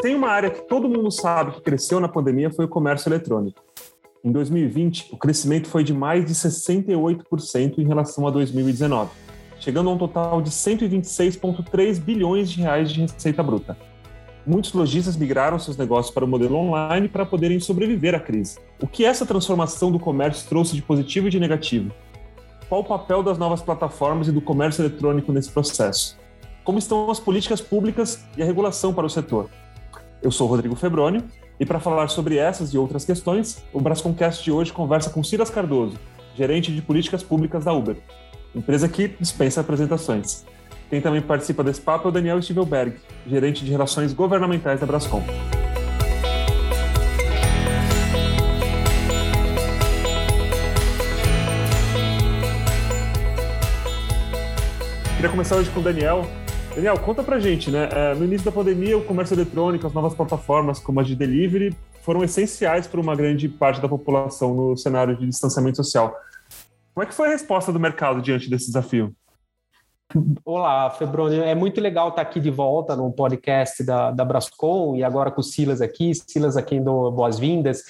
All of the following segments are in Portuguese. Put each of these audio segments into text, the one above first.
tem uma área que todo mundo sabe que cresceu na pandemia foi o comércio eletrônico. Em 2020, o crescimento foi de mais de 68% em relação a 2019, chegando a um total de 126,3 bilhões de reais de receita bruta. Muitos lojistas migraram seus negócios para o modelo online para poderem sobreviver à crise. O que essa transformação do comércio trouxe de positivo e de negativo? Qual o papel das novas plataformas e do comércio eletrônico nesse processo? Como estão as políticas públicas e a regulação para o setor? Eu sou Rodrigo Febrônio e para falar sobre essas e outras questões, o Brasconcast de hoje conversa com Silas Cardoso, gerente de políticas públicas da Uber, empresa que dispensa apresentações. Quem também participa desse papo é o Daniel Stivelberg, gerente de relações governamentais da Brascom. Queria começar hoje com o Daniel. Daniel, conta pra gente, né? É, no início da pandemia, o comércio eletrônico, as novas plataformas como a de delivery foram essenciais para uma grande parte da população no cenário de distanciamento social. Como é que foi a resposta do mercado diante desse desafio? Olá, Febrônio. É muito legal estar aqui de volta no podcast da, da Brascom e agora com o Silas aqui. Silas aqui do Boas-Vindas.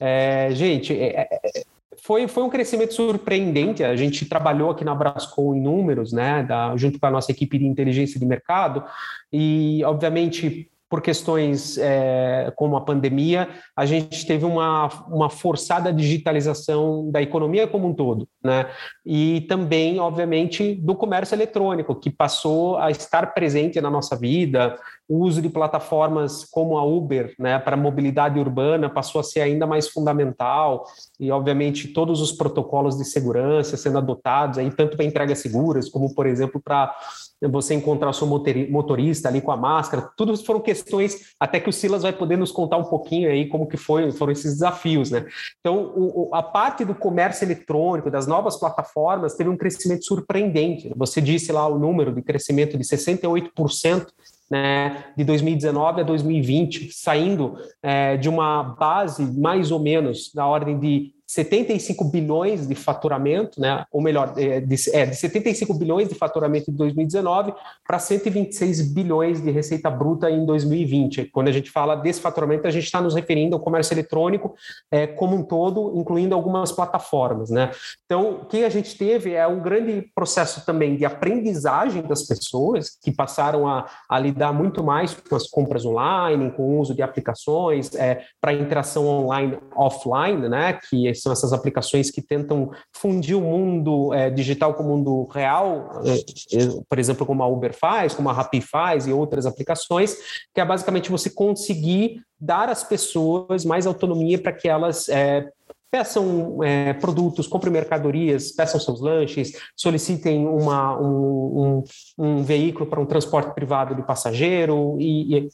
É, gente, é, é foi, foi um crescimento surpreendente. A gente trabalhou aqui na Brascom em números, né, da, junto com a nossa equipe de inteligência de mercado, e, obviamente, por questões é, como a pandemia, a gente teve uma, uma forçada digitalização da economia como um todo, né? E também, obviamente, do comércio eletrônico, que passou a estar presente na nossa vida, o uso de plataformas como a Uber, né, para mobilidade urbana passou a ser ainda mais fundamental e, obviamente, todos os protocolos de segurança sendo adotados aí tanto para entregas seguras como, por exemplo, para você encontrar o seu motorista ali com a máscara, tudo foram questões até que o Silas vai poder nos contar um pouquinho aí como que foi, foram esses desafios, né? Então, o, a parte do comércio eletrônico, das novas plataformas, teve um crescimento surpreendente. Você disse lá o número de crescimento de 68% né, de 2019 a 2020, saindo é, de uma base mais ou menos na ordem de 75 bilhões de faturamento, né? ou melhor, é, de, é, de 75 bilhões de faturamento em 2019 para 126 bilhões de receita bruta em 2020. Quando a gente fala desse faturamento, a gente está nos referindo ao comércio eletrônico é, como um todo, incluindo algumas plataformas. Né? Então, o que a gente teve é um grande processo também de aprendizagem das pessoas, que passaram a, a lidar muito mais com as compras online, com o uso de aplicações, é, para interação online, offline, né? que são essas aplicações que tentam fundir o mundo é, digital com o mundo real, é, é, por exemplo, como a Uber faz, como a Rappi faz e outras aplicações, que é basicamente você conseguir dar às pessoas mais autonomia para que elas é, peçam é, produtos, comprem mercadorias, peçam seus lanches, solicitem uma, um, um, um veículo para um transporte privado de passageiro e, e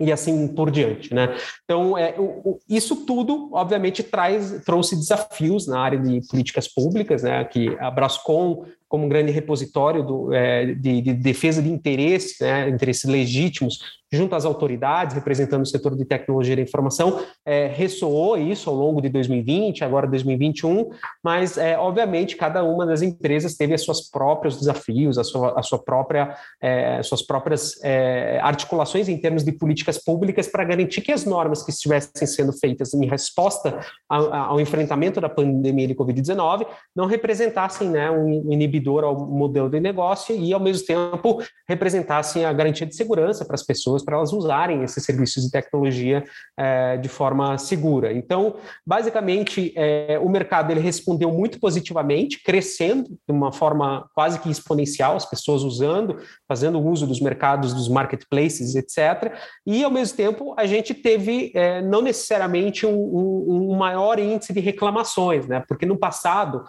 e assim por diante, né? Então, é, o, o, isso tudo, obviamente, traz, trouxe desafios na área de políticas públicas, né? Que a Brascom como um grande repositório do, é, de, de, defesa de interesses, né, interesses legítimos, junto às autoridades, representando o setor de tecnologia da informação, é, ressoou isso ao longo de 2020, agora 2021, mas, é, obviamente, cada uma das empresas teve as suas próprios desafios, a sua, a sua própria, é, suas próprias é, articulações em termos de políticas públicas para garantir que as normas que estivessem sendo feitas em resposta ao, ao enfrentamento da pandemia de Covid-19 não representassem né, um inibidor inibidor ao modelo de negócio e, ao mesmo tempo, representassem a garantia de segurança para as pessoas, para elas usarem esses serviços de tecnologia é, de forma segura. Então, basicamente, é, o mercado ele respondeu muito positivamente, crescendo de uma forma quase que exponencial, as pessoas usando, fazendo uso dos mercados, dos marketplaces, etc. E, ao mesmo tempo, a gente teve é, não necessariamente um, um, um maior índice de reclamações, né? porque no passado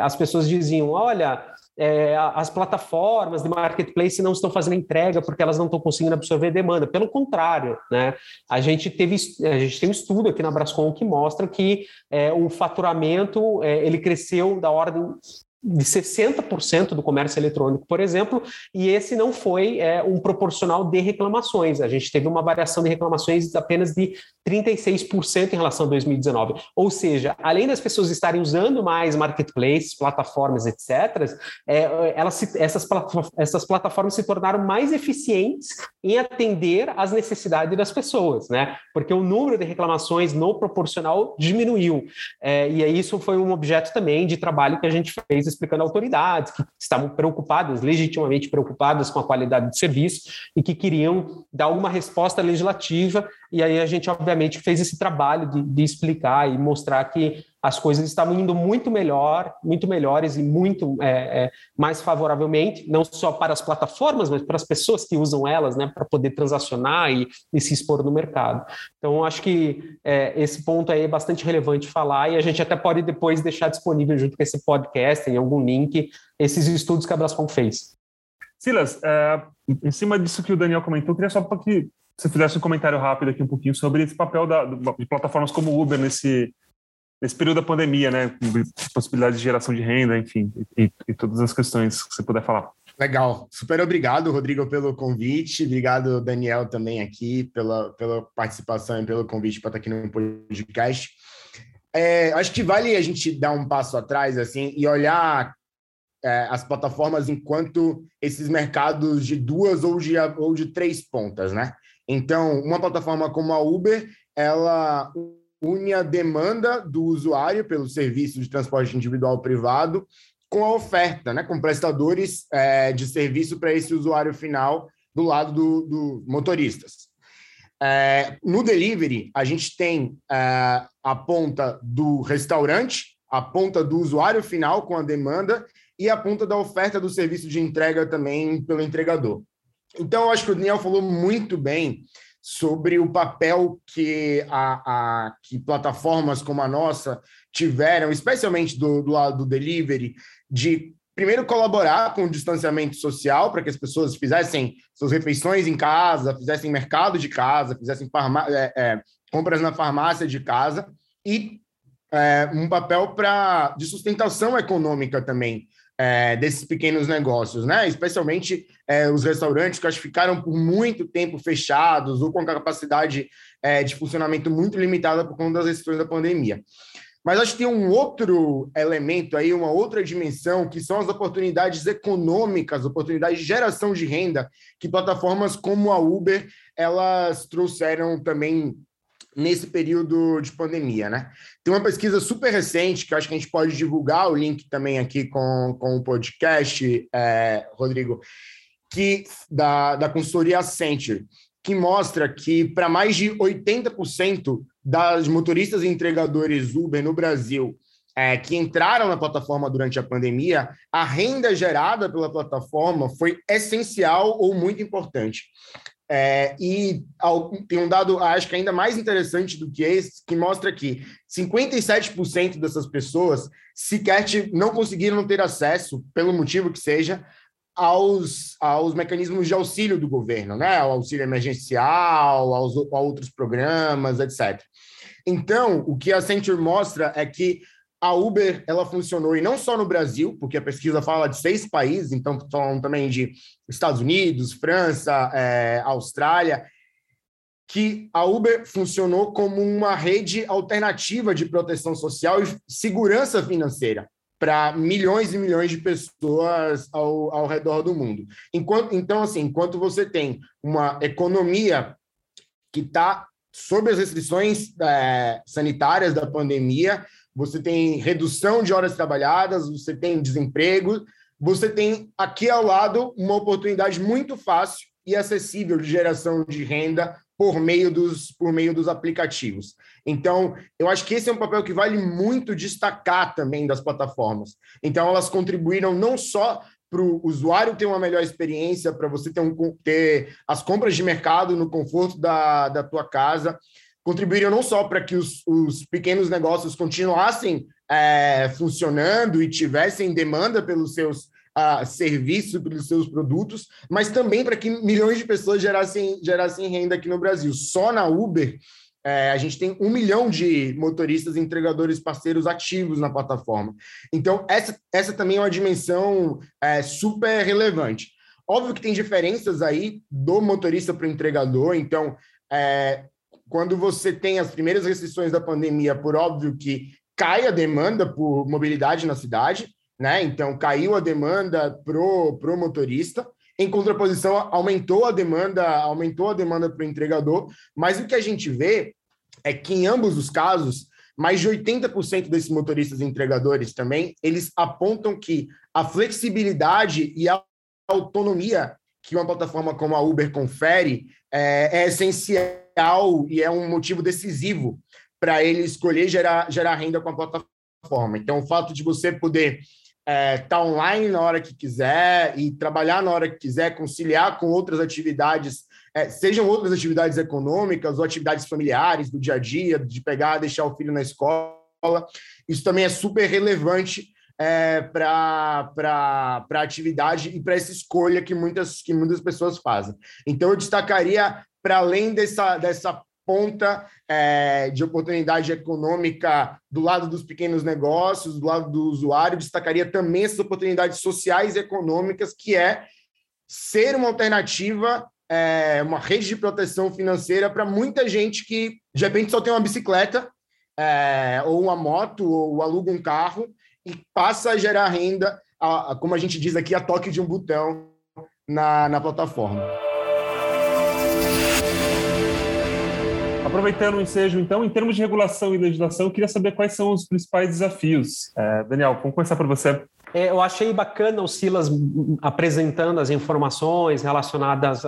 as pessoas diziam: olha, é, as plataformas de marketplace não estão fazendo entrega porque elas não estão conseguindo absorver demanda. Pelo contrário, né? A gente teve a gente tem um estudo aqui na Brascom que mostra que é, o faturamento é, ele cresceu da ordem de 60% do comércio eletrônico, por exemplo, e esse não foi é, um proporcional de reclamações. A gente teve uma variação de reclamações apenas de 36% em relação a 2019. Ou seja, além das pessoas estarem usando mais marketplaces, plataformas, etc., é, elas, essas, essas plataformas se tornaram mais eficientes em atender às necessidades das pessoas, né? Porque o número de reclamações no proporcional diminuiu. É, e isso foi um objeto também de trabalho que a gente fez explicando autoridades que estavam preocupadas, legitimamente preocupadas com a qualidade do serviço e que queriam dar alguma resposta legislativa. E aí a gente, obviamente, fez esse trabalho de, de explicar e mostrar que as coisas estavam indo muito melhor, muito melhores e muito é, é, mais favoravelmente, não só para as plataformas, mas para as pessoas que usam elas, né, para poder transacionar e, e, se expor no mercado. Então, acho que é, esse ponto aí é bastante relevante falar e a gente até pode depois deixar disponível junto com esse podcast, em algum link, esses estudos que a Brascom fez. Silas, é, em cima disso que o Daniel comentou, eu queria só que você fizesse um comentário rápido aqui um pouquinho sobre esse papel da, de plataformas como o Uber nesse nesse período da pandemia, né? Possibilidade de geração de renda, enfim, e, e, todas as questões que você puder falar. Legal. Super obrigado, Rodrigo, pelo convite. Obrigado, Daniel, também aqui pela, pela participação e pelo convite para estar aqui no podcast. É, acho que vale a gente dar um passo atrás assim e olhar é, as plataformas enquanto esses mercados de duas ou de, ou de três pontas, né? Então, uma plataforma como a Uber, ela une a demanda do usuário pelo serviço de transporte individual privado com a oferta, né, com prestadores é, de serviço para esse usuário final do lado dos do motoristas. É, no delivery, a gente tem é, a ponta do restaurante, a ponta do usuário final com a demanda e a ponta da oferta do serviço de entrega também pelo entregador. Então, eu acho que o Daniel falou muito bem sobre o papel que, a, a, que plataformas como a nossa tiveram, especialmente do, do lado do delivery, de primeiro colaborar com o distanciamento social para que as pessoas fizessem suas refeições em casa, fizessem mercado de casa, fizessem é, é, compras na farmácia de casa e é, um papel para de sustentação econômica também é, desses pequenos negócios, né? Especialmente é, os restaurantes que acho que ficaram por muito tempo fechados ou com capacidade é, de funcionamento muito limitada por conta das restrições da pandemia. Mas acho que tem um outro elemento aí, uma outra dimensão, que são as oportunidades econômicas, oportunidades de geração de renda, que plataformas como a Uber elas trouxeram também nesse período de pandemia, né? Tem uma pesquisa super recente que eu acho que a gente pode divulgar o link também aqui com, com o podcast, é, Rodrigo, que da, da consultoria Accenture, que mostra que para mais de 80% das motoristas e entregadores Uber no Brasil é, que entraram na plataforma durante a pandemia, a renda gerada pela plataforma foi essencial ou muito importante. É, e tem um dado, acho que ainda mais interessante do que esse, que mostra que 57% dessas pessoas sequer não conseguiram ter acesso, pelo motivo que seja, aos, aos mecanismos de auxílio do governo, né? Ao auxílio emergencial, aos, a outros programas, etc. Então, o que a Accenture mostra é que a Uber ela funcionou e não só no Brasil, porque a pesquisa fala de seis países, então falando também de Estados Unidos, França, é, Austrália, que a Uber funcionou como uma rede alternativa de proteção social e segurança financeira para milhões e milhões de pessoas ao, ao redor do mundo. Enquanto, então, assim, enquanto você tem uma economia que está sob as restrições é, sanitárias da pandemia, você tem redução de horas trabalhadas, você tem desemprego, você tem aqui ao lado uma oportunidade muito fácil e acessível de geração de renda por meio dos, por meio dos aplicativos. Então, eu acho que esse é um papel que vale muito destacar também das plataformas. Então, elas contribuíram não só para o usuário ter uma melhor experiência, para você ter, um, ter as compras de mercado no conforto da, da tua casa, contribuíram não só para que os, os, pequenos negócios continuassem é, funcionando e tivessem demanda pelos seus uh, serviços, pelos seus produtos, mas também para que milhões de pessoas gerassem, gerassem renda aqui no Brasil. Só na Uber, é, a gente tem um milhão de motoristas entregadores parceiros ativos na plataforma. Então, essa, essa também é uma dimensão é, super relevante. Óbvio que tem diferenças aí do motorista para o entregador, então, é, quando você tem as primeiras restrições da pandemia, por óbvio que cai a demanda por mobilidade na cidade, né? Então, caiu a demanda pro, pro motorista. Em contraposição, aumentou a demanda, aumentou a demanda para o entregador. Mas o que a gente vê é que em ambos os casos, mais de 80% desses motoristas e entregadores também, eles apontam que a flexibilidade e a autonomia que uma plataforma como a Uber confere é, é essencial e é um motivo decisivo para ele escolher gerar, gerar renda com a plataforma. Então, o fato de você poder estar é, tá online na hora que quiser e trabalhar na hora que quiser, conciliar com outras atividades, é, sejam outras atividades econômicas ou atividades familiares do dia a dia, de pegar, deixar o filho na escola, isso também é super relevante é, para a atividade e para essa escolha que muitas, que muitas pessoas fazem. Então, eu destacaria, para além dessa, dessa ponta é, de oportunidade econômica do lado dos pequenos negócios, do lado do usuário, destacaria também essas oportunidades sociais e econômicas, que é ser uma alternativa, é, uma rede de proteção financeira para muita gente que, de repente, só tem uma bicicleta, é, ou uma moto, ou aluga um carro, e passa a gerar renda, a, a, como a gente diz aqui, a toque de um botão na, na plataforma. Aproveitando o ensejo, então, em termos de regulação e legislação, eu queria saber quais são os principais desafios. É, Daniel, vamos começar por você. É, eu achei bacana o Silas apresentando as informações relacionadas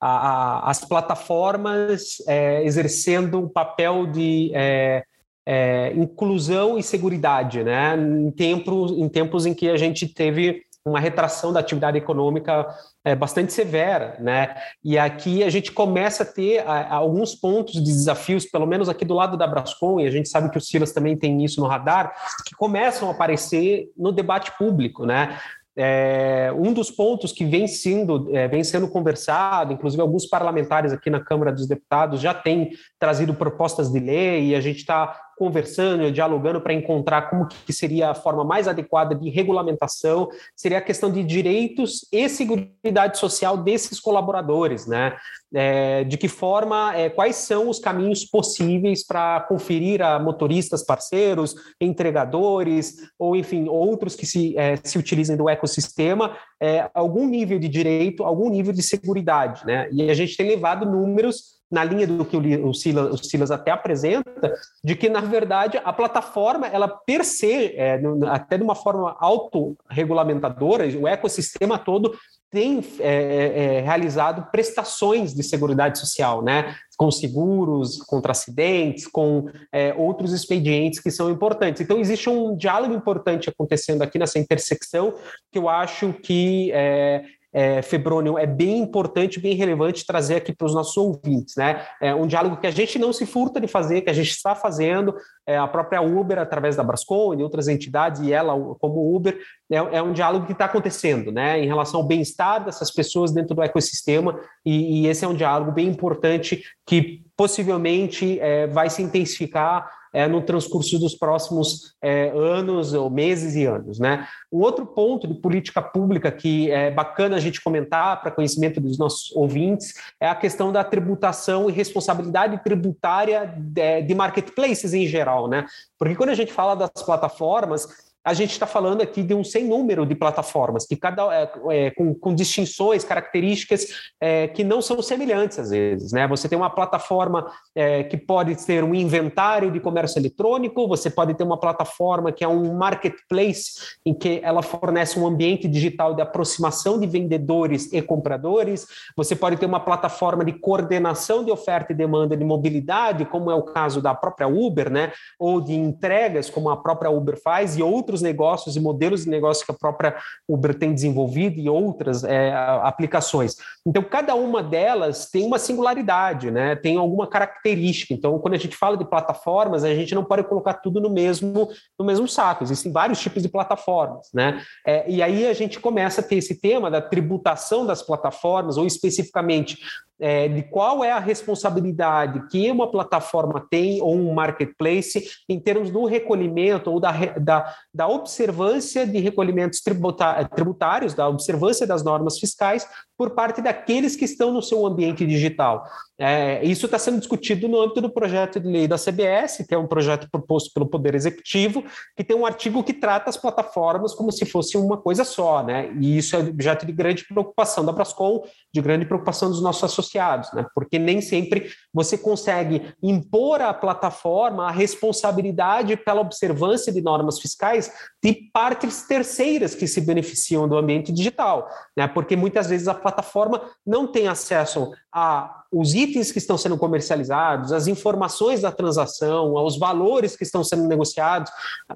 às plataformas é, exercendo um papel de é, é, inclusão e segurança, né? Em tempos, em tempos em que a gente teve uma retração da atividade econômica é, bastante severa, né? E aqui a gente começa a ter a, alguns pontos de desafios, pelo menos aqui do lado da Brascom, e a gente sabe que o Silas também tem isso no radar, que começam a aparecer no debate público, né? É, um dos pontos que vem sendo, é, vem sendo conversado, inclusive alguns parlamentares aqui na Câmara dos Deputados já têm trazido propostas de lei e a gente está conversando, dialogando para encontrar como que seria a forma mais adequada de regulamentação, seria a questão de direitos e seguridade social desses colaboradores, né? É, de que forma, é, quais são os caminhos possíveis para conferir a motoristas parceiros, entregadores, ou enfim, outros que se, é, se utilizem do ecossistema, é, algum nível de direito, algum nível de seguridade, né? E a gente tem levado números na linha do que o Silas, o Silas até apresenta, de que, na verdade, a plataforma, ela per se, é, até de uma forma autorregulamentadora, o ecossistema todo tem é, é, é, realizado prestações de seguridade social, né? Com seguros contra acidentes, com é, outros expedientes que são importantes. Então, existe um diálogo importante acontecendo aqui nessa intersecção que eu acho que é, é, Febrônio, é bem importante, bem relevante trazer aqui para os nossos ouvintes, né? É um diálogo que a gente não se furta de fazer, que a gente está fazendo, é, a própria Uber, através da Brascom e outras entidades, e ela como Uber, é, é um diálogo que está acontecendo, né? Em relação ao bem-estar dessas pessoas dentro do ecossistema, e, e, esse é um diálogo bem importante que possivelmente é, vai se intensificar é, no transcurso dos próximos é, anos, ou meses e anos. Né? Um outro ponto de política pública que é bacana a gente comentar para conhecimento dos nossos ouvintes é a questão da tributação e responsabilidade tributária de, de marketplaces em geral. Né? Porque quando a gente fala das plataformas, a gente está falando aqui de um sem número de plataformas, que cada é, é, com, com, distinções, características é, que não são semelhantes às vezes. Né? Você tem uma plataforma é, que pode ter um inventário de comércio eletrônico, você pode ter uma plataforma que é um marketplace, em que ela fornece um ambiente digital de aproximação de vendedores e compradores, você pode ter uma plataforma de coordenação de oferta e demanda de mobilidade, como é o caso da própria Uber, né? ou de entregas, como a própria Uber faz, e outros outros negócios e modelos de negócio que a própria Uber tem desenvolvido e outras é, aplicações. Então, cada uma delas tem uma singularidade, né? tem alguma característica. Então, quando a gente fala de plataformas, a gente não pode colocar tudo no mesmo, no mesmo saco. Existem vários tipos de plataformas. Né? É, e aí a gente começa a ter esse tema da tributação das plataformas, ou especificamente é, de qual é a responsabilidade que uma plataforma tem ou um marketplace em termos do recolhimento ou da, da, da observância de recolhimentos tributários, da observância das normas fiscais por parte daqueles que estão no seu ambiente digital. É, isso está sendo discutido no âmbito do projeto de lei da CBS, que é um projeto proposto pelo Poder Executivo, que tem um artigo que trata as plataformas como se fosse uma coisa só, né? E isso é objeto de grande preocupação da Brascom, de grande preocupação dos nossos associados, né? Porque nem sempre você consegue impor à plataforma a responsabilidade pela observância de normas fiscais de partes terceiras que se beneficiam do ambiente digital, né? Porque muitas vezes a plataforma não tem acesso a os itens que estão sendo comercializados, as informações da transação, aos valores que estão sendo negociados.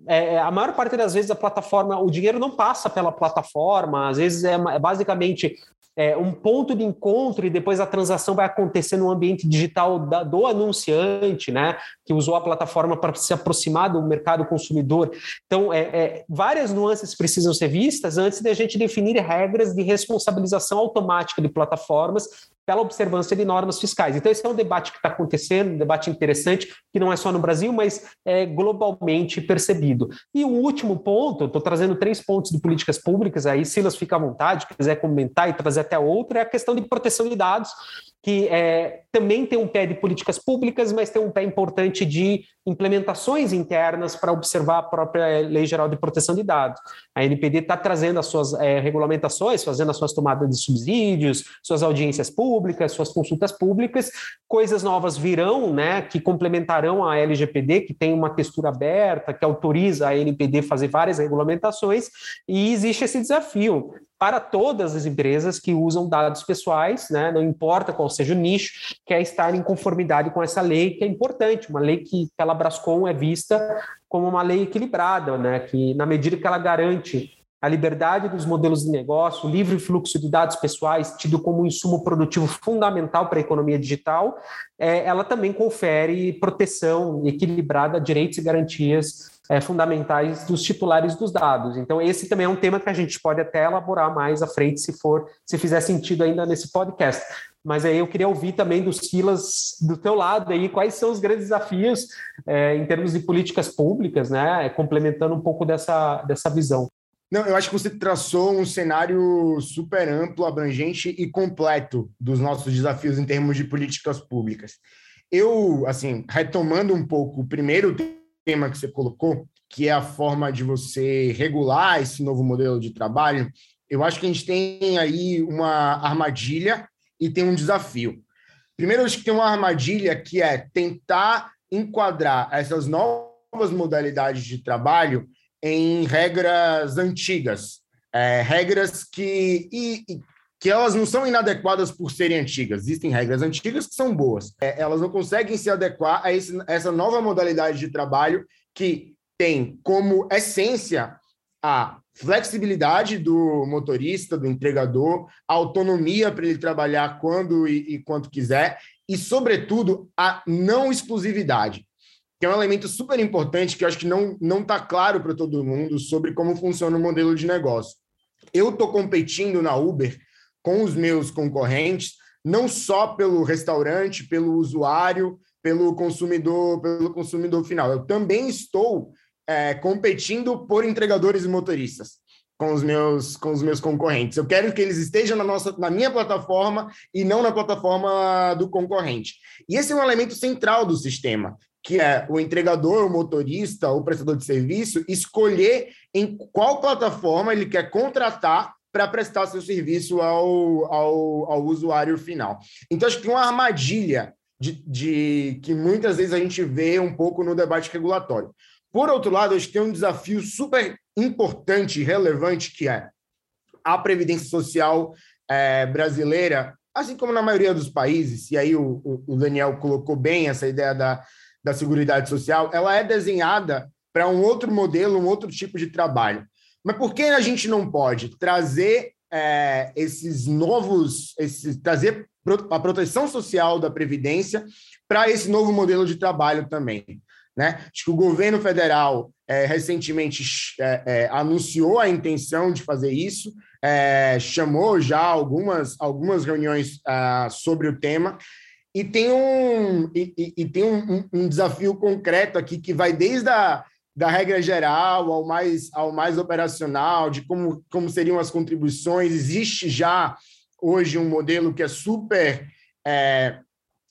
É, é, a maior parte das vezes a plataforma, o dinheiro não passa pela plataforma, às vezes é, é basicamente é, um ponto de encontro e depois a transação vai acontecer no ambiente digital da, do anunciante, né, que usou a plataforma para se aproximar do mercado consumidor. Então, é, é, várias nuances precisam ser vistas antes de a gente definir regras de responsabilização automática de plataformas pela observância de normas fiscais. Então, esse é um debate que está acontecendo, um debate interessante, que não é só no Brasil, mas é globalmente percebido. E o último ponto, estou trazendo três pontos de políticas públicas, aí Silas fica à vontade, quiser comentar e trazer até outro, é a questão de proteção de dados, que é, também tem um pé de políticas públicas, mas tem um pé importante de implementações internas para observar a própria Lei Geral de Proteção de Dados. A NPD está trazendo as suas é, regulamentações, fazendo as suas tomadas de subsídios, suas audiências públicas, suas consultas públicas. Coisas novas virão, né, que complementarão a LGPD, que tem uma textura aberta, que autoriza a NPD fazer várias regulamentações, e existe esse desafio para todas as empresas que usam dados pessoais, né, não importa qual seja o nicho, que é estar em conformidade com essa lei, que é importante, uma lei que pela Brascom é vista como uma lei equilibrada, né, que na medida que ela garante a liberdade dos modelos de negócio, o livre fluxo de dados pessoais, tido como um insumo produtivo fundamental para a economia digital, é, ela também confere proteção equilibrada, direitos e garantias é, fundamentais dos titulares dos dados. Então, esse também é um tema que a gente pode até elaborar mais à frente, se for, se fizer sentido ainda nesse podcast. Mas aí eu queria ouvir também do Silas, do teu lado aí, quais são os grandes desafios é, em termos de políticas públicas, né? Complementando um pouco dessa, dessa visão. Não, eu acho que você traçou um cenário super amplo, abrangente e completo dos nossos desafios em termos de políticas públicas. Eu, assim, retomando um pouco o primeiro tema que você colocou, que é a forma de você regular esse novo modelo de trabalho, eu acho que a gente tem aí uma armadilha e tem um desafio. Primeiro, acho que tem uma armadilha que é tentar enquadrar essas novas modalidades de trabalho em regras antigas, é, regras que, e, e, que elas não são inadequadas por serem antigas. Existem regras antigas que são boas. É, elas não conseguem se adequar a esse, essa nova modalidade de trabalho que tem como essência a flexibilidade do motorista, do entregador, autonomia para ele trabalhar quando e, e quanto quiser, e, sobretudo, a não exclusividade que é um elemento super importante que eu acho que não não está claro para todo mundo sobre como funciona o modelo de negócio. Eu estou competindo na Uber com os meus concorrentes, não só pelo restaurante, pelo usuário, pelo consumidor, pelo consumidor final. Eu também estou é, competindo por entregadores e motoristas com os meus com os meus concorrentes. Eu quero que eles estejam na nossa na minha plataforma e não na plataforma do concorrente. E esse é um elemento central do sistema, que é o entregador, o motorista, o prestador de serviço, escolher em qual plataforma ele quer contratar para prestar seu serviço ao, ao, ao, usuário final. Então, acho que uma armadilha de, de, que muitas vezes a gente vê um pouco no debate regulatório. Por outro lado, acho que tem um desafio super importante e relevante, que é a Previdência Social é, brasileira, assim como na maioria dos países, e aí o, o Daniel colocou bem essa ideia da, da Seguridade Social, ela é desenhada para um outro modelo, um outro tipo de trabalho. Mas por que a gente não pode trazer é, esses novos, esses, trazer a proteção social da Previdência para esse novo modelo de trabalho também? Né? Acho que o governo federal é, recentemente é, é, anunciou a intenção de fazer isso, é, chamou já algumas, algumas reuniões uh, sobre o tema, e tem um, e, e tem um, um, desafio concreto aqui que vai desde a da regra geral ao mais, ao mais operacional, de como, como seriam as contribuições. Existe já hoje um modelo que é super é,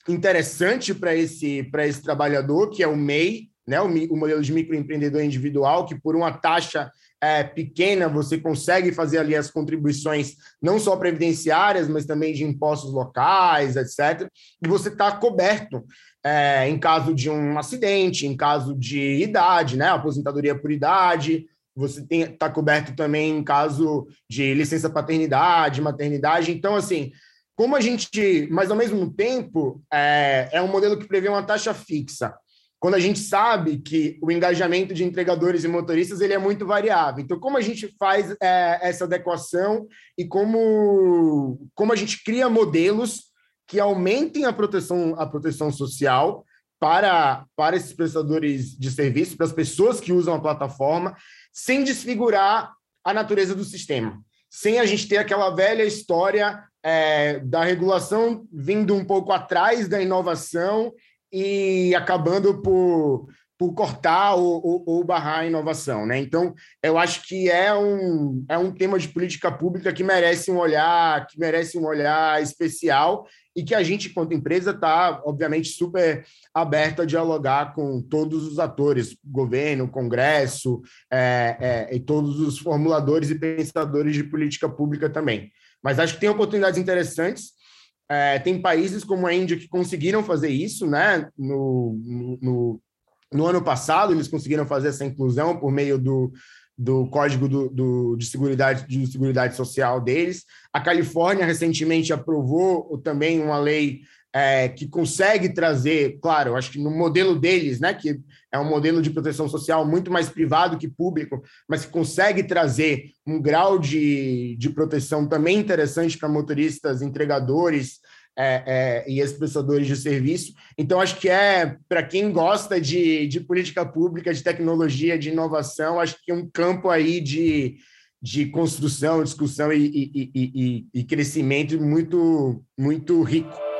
interessante para esse, esse trabalhador, que é o MEI, né, o, o modelo de microempreendedor individual, que por uma taxa é, pequena você consegue fazer ali as contribuições não só previdenciárias, mas também de impostos locais, etc. E você está coberto é, em caso de um acidente, em caso de idade, né, aposentadoria por idade, você está coberto também em caso de licença paternidade, maternidade. Então, assim, como a gente, mas ao mesmo tempo, é, é um modelo que prevê uma taxa fixa. Quando a gente sabe que o engajamento de entregadores e motoristas ele é muito variável. Então, como a gente faz é, essa adequação e como, como a gente cria modelos que aumentem a proteção, a proteção social para, para esses prestadores de serviço, para as pessoas que usam a plataforma, sem desfigurar a natureza do sistema, sem a gente ter aquela velha história é, da regulação vindo um pouco atrás da inovação e acabando por, por cortar ou, ou, ou, barrar a inovação. Né? Então, eu acho que é um, é um tema de política pública que merece um olhar, que merece um olhar especial e que a gente, enquanto empresa, está, obviamente, super aberto a dialogar com todos os atores, governo, Congresso, é, é, e todos os formuladores e pensadores de política pública também. Mas acho que tem oportunidades interessantes. É, tem países como a Índia que conseguiram fazer isso, né? No, no, no, ano passado, eles conseguiram fazer essa inclusão por meio do, do Código do, do, de, Seguridade, de Seguridade Social deles. A Califórnia recentemente aprovou também uma lei é, que consegue trazer, claro, acho que no modelo deles, né, que é um modelo de proteção social muito mais privado que público, mas que consegue trazer um grau de, de proteção também interessante para motoristas, entregadores é, é, e expressadores de serviço. Então, acho que é, para quem gosta de, de política pública, de tecnologia, de inovação, acho que é um campo aí de, de construção, discussão e, e, e, e crescimento muito, muito rico.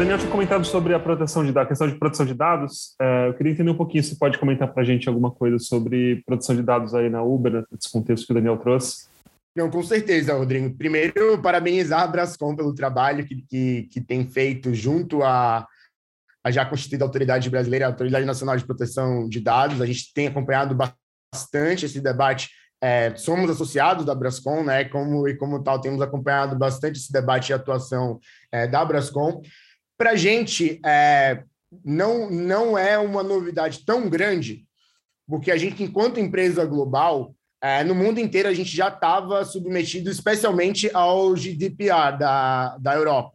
Daniel tinha comentado sobre a proteção de dados, a questão de proteção de dados. É, eu queria entender um pouquinho se pode comentar para a gente alguma coisa sobre proteção de dados aí na Uber, nesse contexto que o Daniel trouxe. Não, com certeza, Rodrigo. Primeiro, parabenizar a Brascom pelo trabalho que, que, que tem feito junto à, já constituída autoridade brasileira, a Autoridade Nacional de Proteção de Dados. A gente tem acompanhado bastante esse debate é, somos associados da Brascom, né? Como e como tal temos acompanhado bastante esse debate e atuação é, da Brascom. Para a gente, é, não, não é uma novidade tão grande, porque a gente, enquanto empresa global, é, no mundo inteiro a gente já estava submetido especialmente ao GDPR da, da Europa,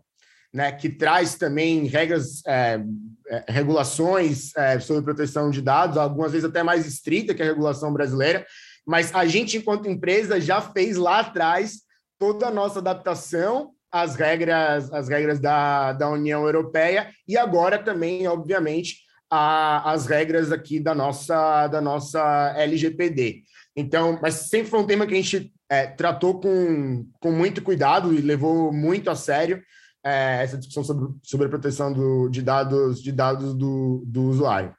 né, que traz também regras, é, é, regulações é, sobre proteção de dados, algumas vezes até mais estrita que a regulação brasileira, mas a gente, enquanto empresa, já fez lá atrás toda a nossa adaptação as regras, as regras da, da União Europeia e agora também, obviamente, a, as regras aqui da nossa, da nossa LGPD. Então, mas sempre foi um tema que a gente é, tratou com, com muito cuidado e levou muito a sério é, essa discussão sobre, sobre a proteção do, de dados, de dados do, do usuário.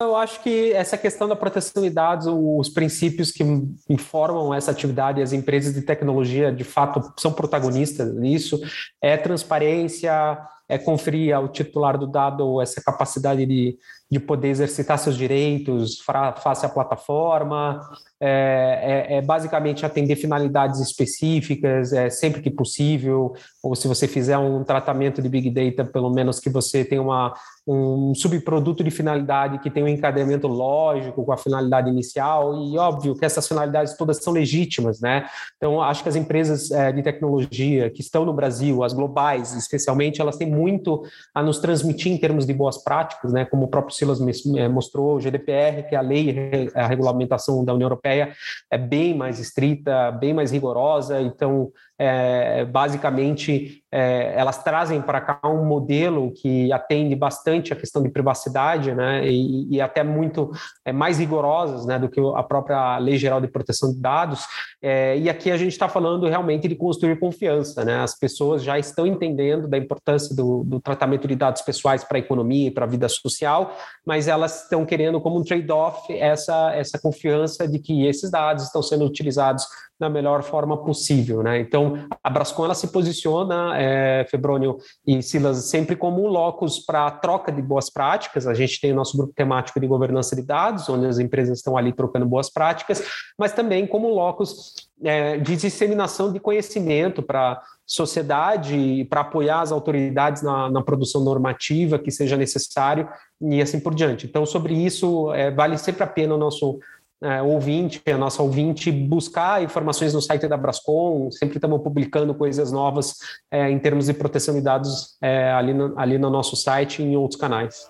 Eu acho que essa questão da proteção de dados, os princípios que informam essa atividade, as empresas de tecnologia, de fato, são protagonistas nisso, é transparência, é conferir ao titular do dado essa capacidade de, de poder exercitar seus direitos face à plataforma, é, é, é, basicamente atender finalidades específicas, é, sempre que possível, ou se você fizer um tratamento de Big Data, pelo menos que você tenha uma, um subproduto de finalidade que tem um encadeamento lógico com a finalidade inicial, e óbvio que essas finalidades todas são legítimas, né? Então, acho que as empresas é, de tecnologia que estão no Brasil, as globais especialmente, elas têm muito a nos transmitir em termos de boas práticas, né? Como o próprio Silas é, mostrou, o GDPR, que é a lei, a regulamentação da União Europeia é bem mais estrita, bem mais rigorosa, então é, basicamente é, elas trazem para cá um modelo que atende bastante a questão de privacidade, né, e, e até muito é, mais rigorosas, né, do que a própria Lei Geral de Proteção de Dados. É, e aqui a gente está falando realmente de construir confiança, né? As pessoas já estão entendendo da importância do, do tratamento de dados pessoais para a economia e para a vida social, mas elas estão querendo como um trade-off essa essa confiança de que esses dados estão sendo utilizados da melhor forma possível, né? Então, a Brascom ela se posiciona, é, Febrônio e Silas, sempre como um locus para troca de boas práticas. A gente tem o nosso grupo temático de governança de dados, onde as empresas estão ali trocando boas práticas, mas também como locus é, de disseminação de conhecimento para sociedade para apoiar as autoridades na, na, produção normativa que seja necessário e assim por diante. Então, sobre isso, é, vale sempre a pena o nosso é, ouvinte, a nossa ouvinte, buscar informações no site da Brascom, sempre estamos publicando coisas novas é, em termos de proteção de dados é, ali, no, ali no nosso site e em outros canais.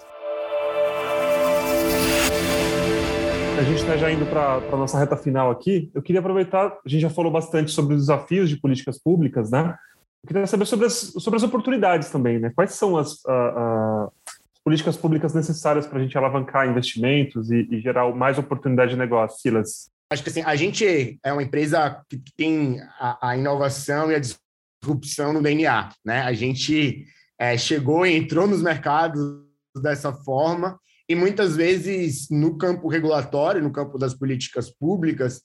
A gente está já indo para a nossa reta final aqui. Eu queria aproveitar, a gente já falou bastante sobre os desafios de políticas públicas, né? Eu queria saber sobre as, sobre as oportunidades também, né? Quais são as, políticas públicas necessárias para a gente alavancar investimentos e, e, gerar mais oportunidade de negócio, Silas? Acho que assim, a gente é uma empresa que tem a, a inovação e a disrupção no DNA, né? A gente é, chegou e entrou nos mercados dessa forma e muitas vezes no campo regulatório, no campo das políticas públicas,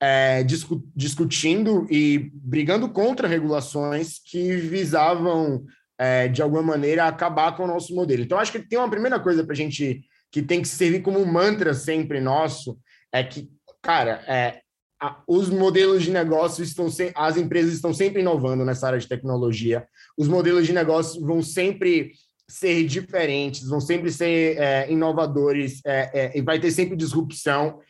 é, discu discutindo e brigando contra regulações que visavam é, de alguma maneira, acabar com o nosso modelo. Então, acho que tem uma primeira coisa para a gente que tem que servir como mantra sempre nosso, é que, cara, é, a, os modelos de negócio estão sem, as empresas estão sempre inovando nessa área de tecnologia, os modelos de negócio vão sempre ser diferentes, vão sempre ser é, inovadores, é, é, e vai ter sempre disrupção.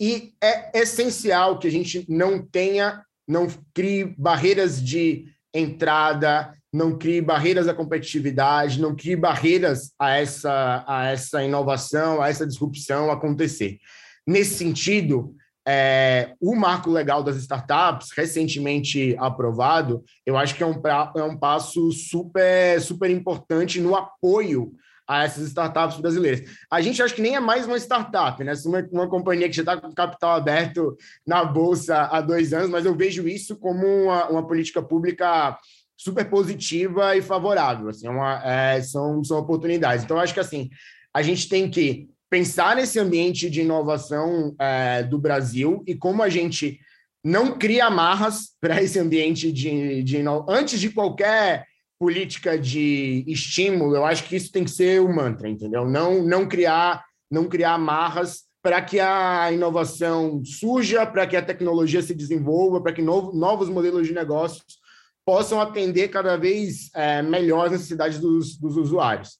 E é essencial que a gente não tenha, não crie barreiras de entrada, não crie barreiras à competitividade, não crie barreiras a essa, a essa inovação, a essa disrupção acontecer. Nesse sentido, é, o marco legal das startups, recentemente aprovado, eu acho que é um, pra, é um passo super, super importante no apoio a essas startups brasileiras. A gente acha que nem é mais uma startup, né? Uma, uma companhia que já está com capital aberto na Bolsa há dois anos, mas eu vejo isso como uma, uma política pública super positiva e favorável. Assim, é uma, é, são, são oportunidades. Então, acho que assim, a gente tem que pensar nesse ambiente de inovação é, do Brasil e como a gente não cria amarras para esse ambiente de, de antes de qualquer política de estímulo, eu acho que isso tem que ser o mantra, entendeu? Não, não criar não criar amarras para que a inovação surja, para que a tecnologia se desenvolva, para que novo, novos modelos de negócios possam atender cada vez é, melhor as necessidades dos, dos usuários.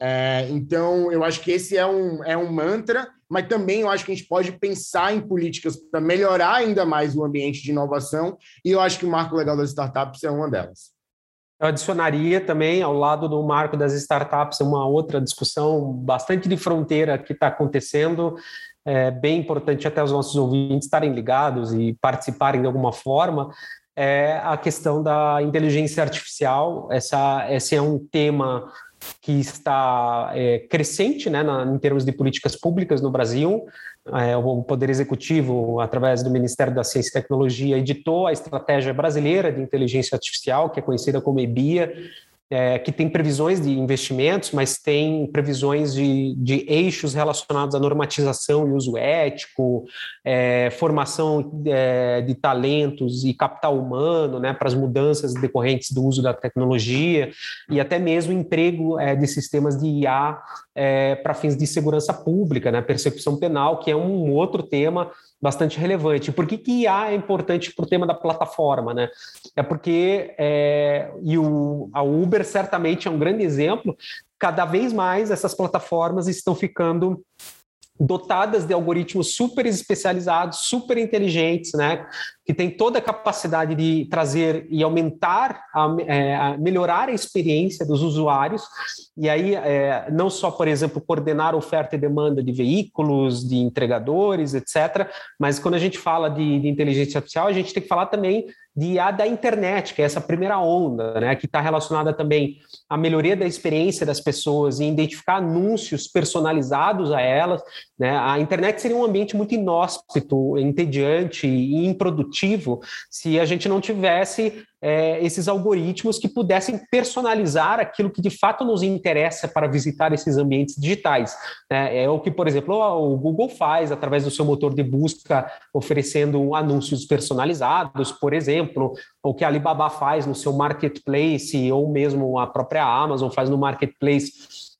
É, então, eu acho que esse é um, é um mantra, mas também eu acho que a gente pode pensar em políticas para melhorar ainda mais o ambiente de inovação, e eu acho que o marco legal das startups é uma delas. Eu adicionaria também, ao lado do marco das startups, uma outra discussão bastante de fronteira que está acontecendo. É bem importante até os nossos ouvintes estarem ligados e participarem de alguma forma, é a questão da inteligência artificial. Essa, esse é um tema que está é, crescente né, na, em termos de políticas públicas no Brasil. É, o Poder Executivo, através do Ministério da Ciência e Tecnologia, editou a Estratégia Brasileira de Inteligência Artificial, que é conhecida como EBIA, é, que tem previsões de investimentos, mas tem previsões de, de eixos relacionados à normatização e uso ético, é, formação é, de talentos e capital humano né, para as mudanças decorrentes do uso da tecnologia e até mesmo emprego é, de sistemas de IA é, para fins de segurança pública, né, persecução penal, que é um outro tema bastante relevante. Por que, que IA é importante para o tema da plataforma? Né? É porque, é, e o, a Uber certamente é um grande exemplo, cada vez mais essas plataformas estão ficando dotadas de algoritmos super especializados, super inteligentes, né, que tem toda a capacidade de trazer e aumentar, a, é, a melhorar a experiência dos usuários, e aí é, não só, por exemplo, coordenar oferta e demanda de veículos, de entregadores, etc., mas quando a gente fala de, de inteligência artificial, a gente tem que falar também de IA da internet, que é essa primeira onda, né, que está relacionada também à melhoria da experiência das pessoas e identificar anúncios personalizados a elas. Né? A internet seria um ambiente muito inóspito, entediante e improdutivo se a gente não tivesse é, esses algoritmos que pudessem personalizar aquilo que de fato nos interessa para visitar esses ambientes digitais. Né? É o que, por exemplo, o Google faz através do seu motor de busca, oferecendo anúncios personalizados, por exemplo, o que a Alibaba faz no seu marketplace, ou mesmo a própria Amazon faz no marketplace,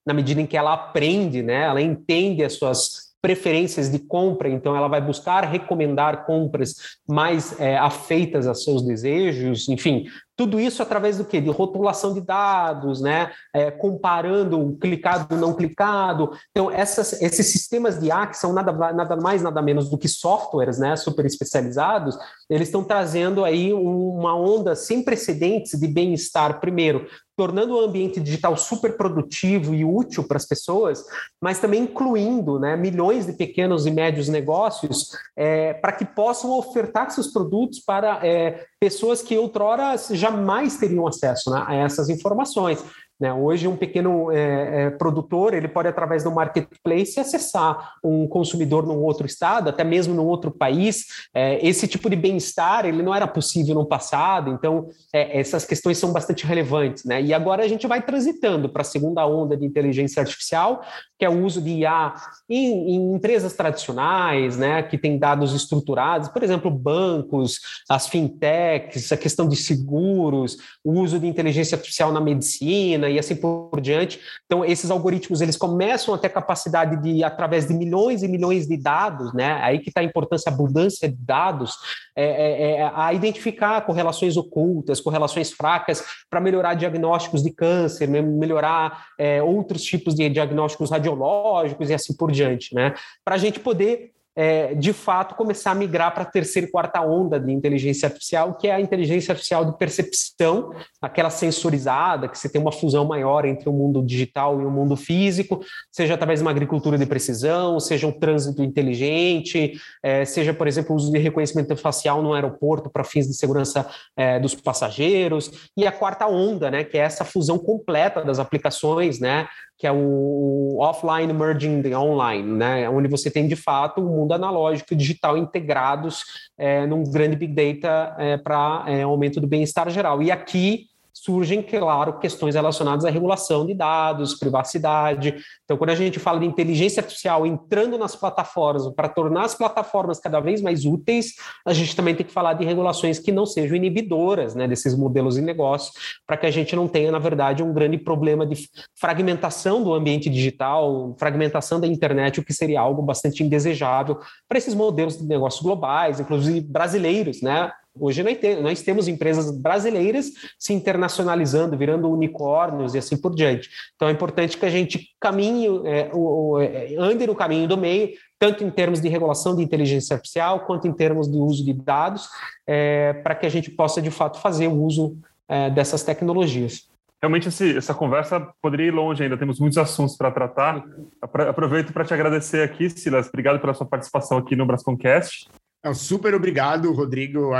na medida em que ela aprende, né? ela entende as suas preferências de compra, então ela vai buscar recomendar compras mais é, afeitas a seus desejos, enfim, tudo isso através do que? De rotulação de dados, né? É, comparando o clicado e não clicado. Então, essas, esses sistemas de IA, que são nada, nada mais, nada menos do que softwares né, super especializados, eles estão trazendo aí uma onda sem precedentes de bem-estar, primeiro, tornando o ambiente digital super produtivo e útil para as pessoas, mas também incluindo né, milhões de pequenos e médios negócios é, para que possam ofertar seus produtos para é, pessoas que outrora jamais teriam acesso né, a essas informações. Né? Hoje, um pequeno é, é, produtor ele pode, através do marketplace, acessar um consumidor num outro estado, até mesmo num outro país. É, esse tipo de bem-estar ele não era possível no passado, então é, essas questões são bastante relevantes. Né? E agora a gente vai transitando para a segunda onda de inteligência artificial, que é o uso de IA em, em empresas tradicionais, né, que têm dados estruturados, por exemplo, bancos, as fintechs, a questão de seguros, o uso de inteligência artificial na medicina e assim por diante. Então, esses algoritmos eles começam a ter capacidade de, através de milhões e milhões de dados, né? Aí que está a importância, a abundância de dados, é, é, é, a identificar correlações ocultas, correlações fracas, para melhorar diagnósticos de câncer, melhorar é, outros tipos de diagnósticos radiológicos e assim por diante, né? Para a gente poder é, de fato, começar a migrar para a terceira e quarta onda de inteligência artificial, que é a inteligência artificial de percepção, aquela sensorizada, que você tem uma fusão maior entre o mundo digital e o mundo físico, seja através de uma agricultura de precisão, seja um trânsito inteligente, é, seja, por exemplo, o uso de reconhecimento facial no aeroporto para fins de segurança é, dos passageiros, e a quarta onda, né, que é essa fusão completa das aplicações, né, que é o offline merging the online, né, onde você tem de fato o mundo analógico e digital integrados é, num grande big data é, para é, aumento do bem-estar geral. E aqui surgem, claro, questões relacionadas à regulação de dados, privacidade. Então, quando a gente fala de inteligência artificial entrando nas plataformas para tornar as plataformas cada vez mais úteis, a gente também tem que falar de regulações que não sejam inibidoras né, desses modelos de negócio, para que a gente não tenha, na verdade, um grande problema de fragmentação do ambiente digital, fragmentação da internet, o que seria algo bastante indesejável para esses modelos de negócios globais, inclusive brasileiros, né? Hoje nós temos empresas brasileiras se internacionalizando, virando unicórnios e assim por diante. Então é importante que a gente caminhe, é, o, é, ande no caminho do meio, tanto em termos de regulação de inteligência artificial, quanto em termos de uso de dados, é, para que a gente possa de fato fazer o uso é, dessas tecnologias. Realmente esse, essa conversa poderia ir longe ainda, temos muitos assuntos para tratar. Aproveito para te agradecer aqui, Silas. Obrigado pela sua participação aqui no Brasconcast. super obrigado, Rodrigo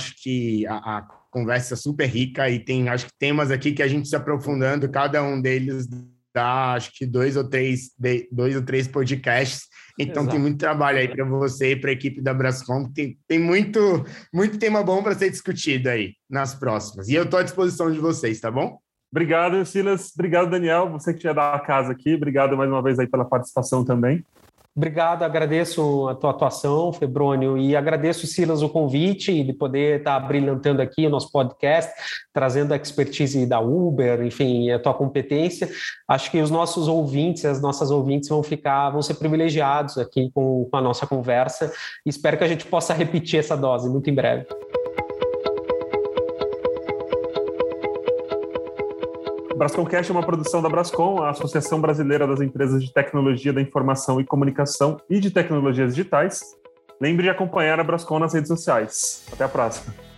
acho que a, a, conversa é super rica e tem acho que temas aqui que a gente se aprofundando, cada um deles dá acho que dois ou três dois ou três podcasts. Então Exato. tem muito trabalho aí para você e para a equipe da Brascom. Tem, tem muito muito tema bom para ser discutido aí nas próximas. E eu estou à disposição de vocês, tá bom? Obrigado, Silas. Obrigado, Daniel. Você que tinha dado a casa aqui. Obrigado mais uma vez aí pela participação também. Obrigado, agradeço a tua atuação, Febrônio, e agradeço, Silas, o convite de poder estar brilhantando aqui o nosso podcast, trazendo a expertise da Uber, enfim, a tua competência. Acho que os nossos ouvintes, as nossas ouvintes vão ficar, vão ser privilegiados aqui com, com a nossa conversa. Espero que a gente possa repetir essa dose muito em breve. Brasconcast é uma produção da Brascom, a Associação Brasileira das Empresas de Tecnologia da Informação e Comunicação e de Tecnologias Digitais. Lembre de acompanhar a Brascom nas redes sociais. Até a próxima.